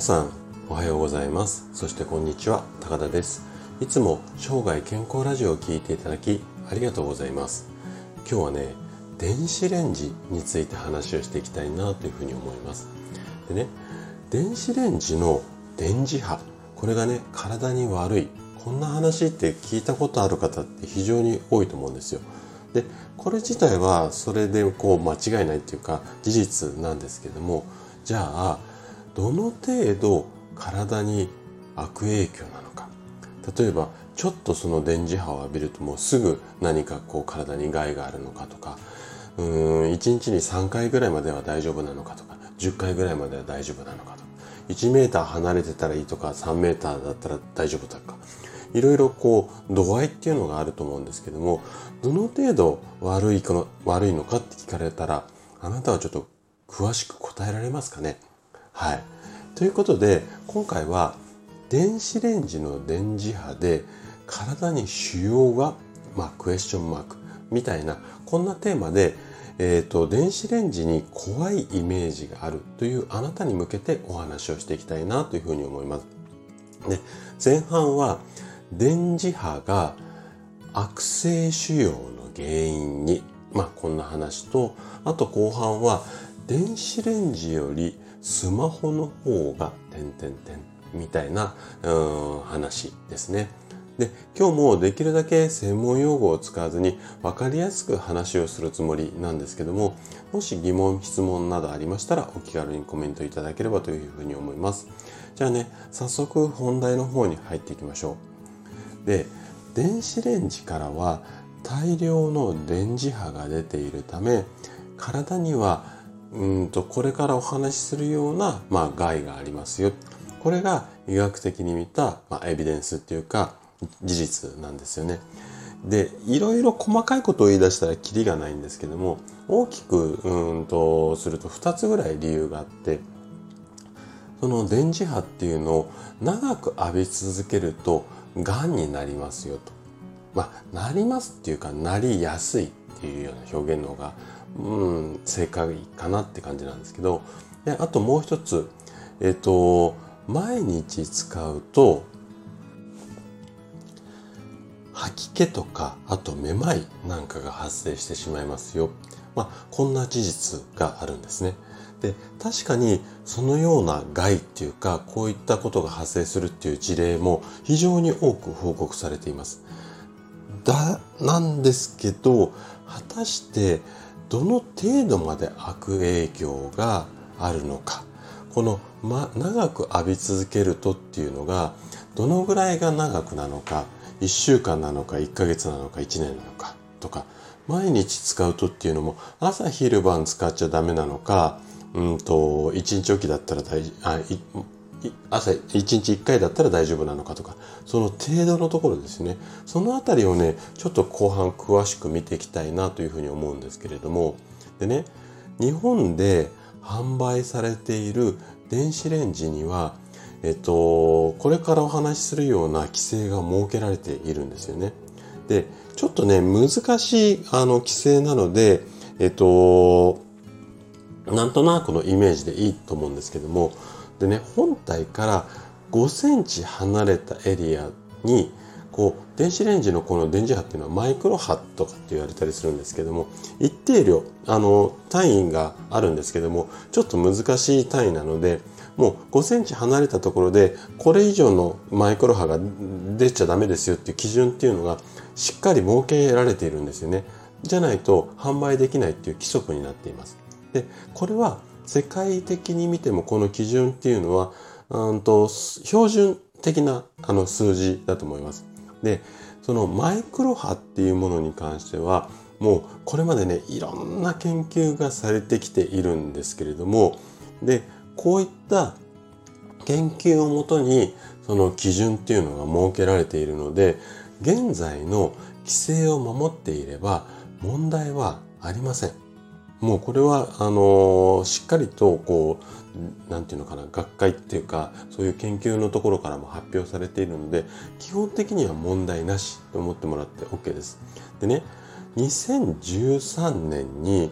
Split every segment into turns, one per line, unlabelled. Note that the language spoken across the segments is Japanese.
皆さんおはようございます。そしてこんにちは高田です。いつも生涯健康ラジオを聴いていただきありがとうございます。今日はね電子レンジについて話をしていきたいなというふうに思います。でね電子レンジの電磁波これがね体に悪いこんな話って聞いたことある方って非常に多いと思うんですよ。でこれ自体はそれでこう間違いないっていうか事実なんですけどもじゃあどの程度体に悪影響なのか。例えばちょっとその電磁波を浴びるともうすぐ何かこう体に害があるのかとか。うん1日に3回ぐらいまでは大丈夫なのかとか。10回ぐらいまでは大丈夫なのかとか。1メーター離れてたらいいとか3メーターだったら大丈夫とか。いろいろこう度合いっていうのがあると思うんですけどもどの程度悪いこの悪いのかって聞かれたらあなたはちょっと詳しく答えられますかね。はいということで今回は電子レンジの電磁波で体に腫瘍が、まあ、クエスチョンマークみたいなこんなテーマで、えーと、電子レンジに怖いイメージがあるというあなたに向けてお話をしていきたいなというふうに思います。で前半は電磁波が悪性腫瘍の原因に、まあ、こんな話とあと後半は電子レンジよりスマホの方が点々点みたいな話ですね。で今日もできるだけ専門用語を使わずに分かりやすく話をするつもりなんですけどももし疑問質問などありましたらお気軽にコメントいただければというふうに思いますじゃあね早速本題の方に入っていきましょうで電子レンジからは大量の電磁波が出ているため体にはうんとこれからお話しするような、まあ、害がありますよこれが医学的に見た、まあ、エビデンスっていうか事実なんですよね。でいろいろ細かいことを言い出したらキリがないんですけども大きくうんとすると2つぐらい理由があってその電磁波っていうのを長く浴び続けるとがんになりますよと。まあなりますっていうかなりやすいっていうような表現の方がうん正解かなって感じなんですけどであともう一つえっ、と毎日使うと吐き気とかあとめまいなんかが発生してしまいますよ。まあ、こんな事実があるんですね。で確かにそのような害っていうかこういったことが発生するっていう事例も非常に多く報告されています。だなんですけど果たしてどの程度まで悪影響があるのか。この、ま、長く浴び続けるとっていうのがどのぐらいが長くなのか。1週間なのか1ヶ月なのか1年なのか。とか毎日使うとっていうのも朝昼晩使っちゃダメなのかうんと1日おきだったら大あ朝1日1回だったら大丈夫なのかとかその程度のところですねそのあたりをねちょっと後半詳しく見ていきたいなというふうに思うんですけれどもでね日本で販売されている電子レンジにはえっと、これからお話しするような規制が設けられているんですよね。で、ちょっとね、難しいあの規制なので、えっと、なんとなくのイメージでいいと思うんですけども、でね、本体から5センチ離れたエリアに、こう、電子レンジのこの電磁波っていうのはマイクロ波とかって言われたりするんですけども、一定量、あの、単位があるんですけども、ちょっと難しい単位なので、もう5センチ離れたところで、これ以上のマイクロ波が出ちゃダメですよっていう基準っていうのがしっかり設けられているんですよね。じゃないと販売できないっていう規則になっています。で、これは世界的に見てもこの基準っていうのは、うんと標準的なあの数字だと思います。で、そのマイクロ波っていうものに関しては、もうこれまでね、いろんな研究がされてきているんですけれども、で、こういった研究をもとにその基準っていうのが設けられているので現在の規制を守っていれば問題はありません。もうこれはあのしっかりとこうなんていうのかな学会っていうかそういう研究のところからも発表されているので基本的には問題なしと思ってもらって OK です。でね2013年に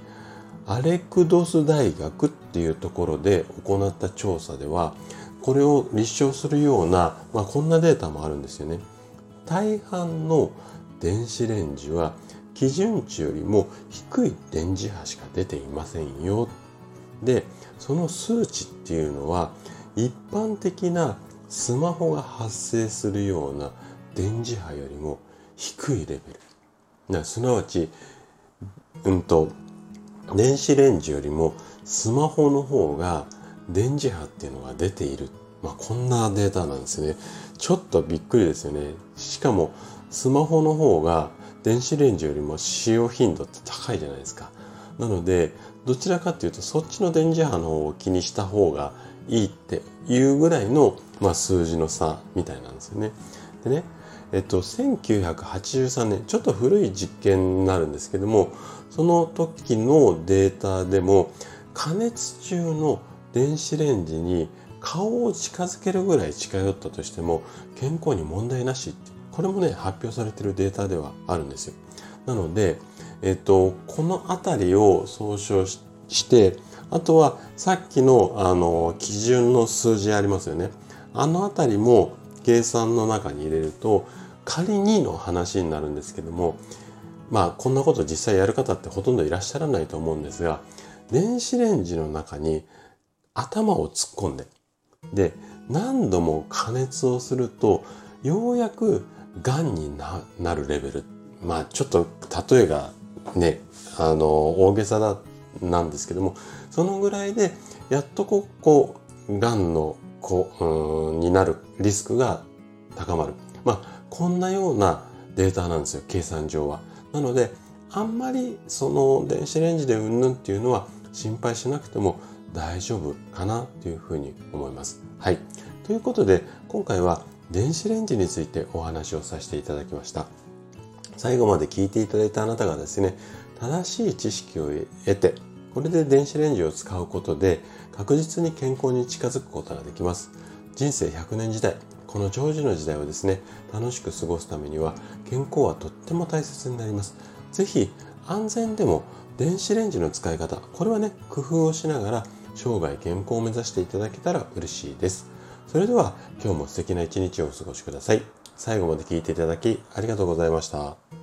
アレクドス大学っていうところで行った調査ではこれを立証するような、まあ、こんなデータもあるんですよね。大半の電子レンジは基準値よりも低い電磁波しか出ていませんよ。で、その数値っていうのは一般的なスマホが発生するような電磁波よりも低いレベル。なすなわち、うんと、電子レンジよりもスマホの方が電磁波っていうのが出ている。まあ、こんなデータなんですね。ちょっとびっくりですよね。しかも、スマホの方が電子レンジよりも使用頻度って高いじゃないですか。なので、どちらかっていうと、そっちの電磁波の方を気にした方がいいっていうぐらいの、まあ、数字の差みたいなんですよね。でね、えっと、1983年、ちょっと古い実験になるんですけども、その時のデータでも、加熱中の電子レンジに顔を近づけるぐらい近寄ったとしても健康に問題なしってこれもね発表されてるデータではあるんですよ。なので、えっと、この辺りを総称してあとはさっきのあの基準の数字ありますよね。あの辺りも計算の中に入れると仮にの話になるんですけどもまあこんなこと実際やる方ってほとんどいらっしゃらないと思うんですが電子レンジの中に頭を突っ込んで、で、何度も加熱をすると、ようやく癌になるレベル。まあちょっと例えがね、あの、大げさだ、なんですけども、そのぐらいで、やっとこう、こう、癌の子、うん、になるリスクが高まる。まあ、こんなようなデータなんですよ、計算上は。なので、あんまりその電子レンジでうんぬんっていうのは心配しなくても大丈夫かなというふうに思います。はい。ということで、今回は電子レンジについてお話をさせていただきました。最後まで聞いていただいたあなたがですね、正しい知識を得て、これで電子レンジを使うことで確実に健康に近づくことができます。人生100年時代、この長寿の時代をですね、楽しく過ごすためには健康はとっても大切になります。ぜひ安全でも電子レンジの使い方、これはね、工夫をしながら生涯健康を目指していただけたら嬉しいです。それでは今日も素敵な一日をお過ごしください。最後まで聴いていただきありがとうございました。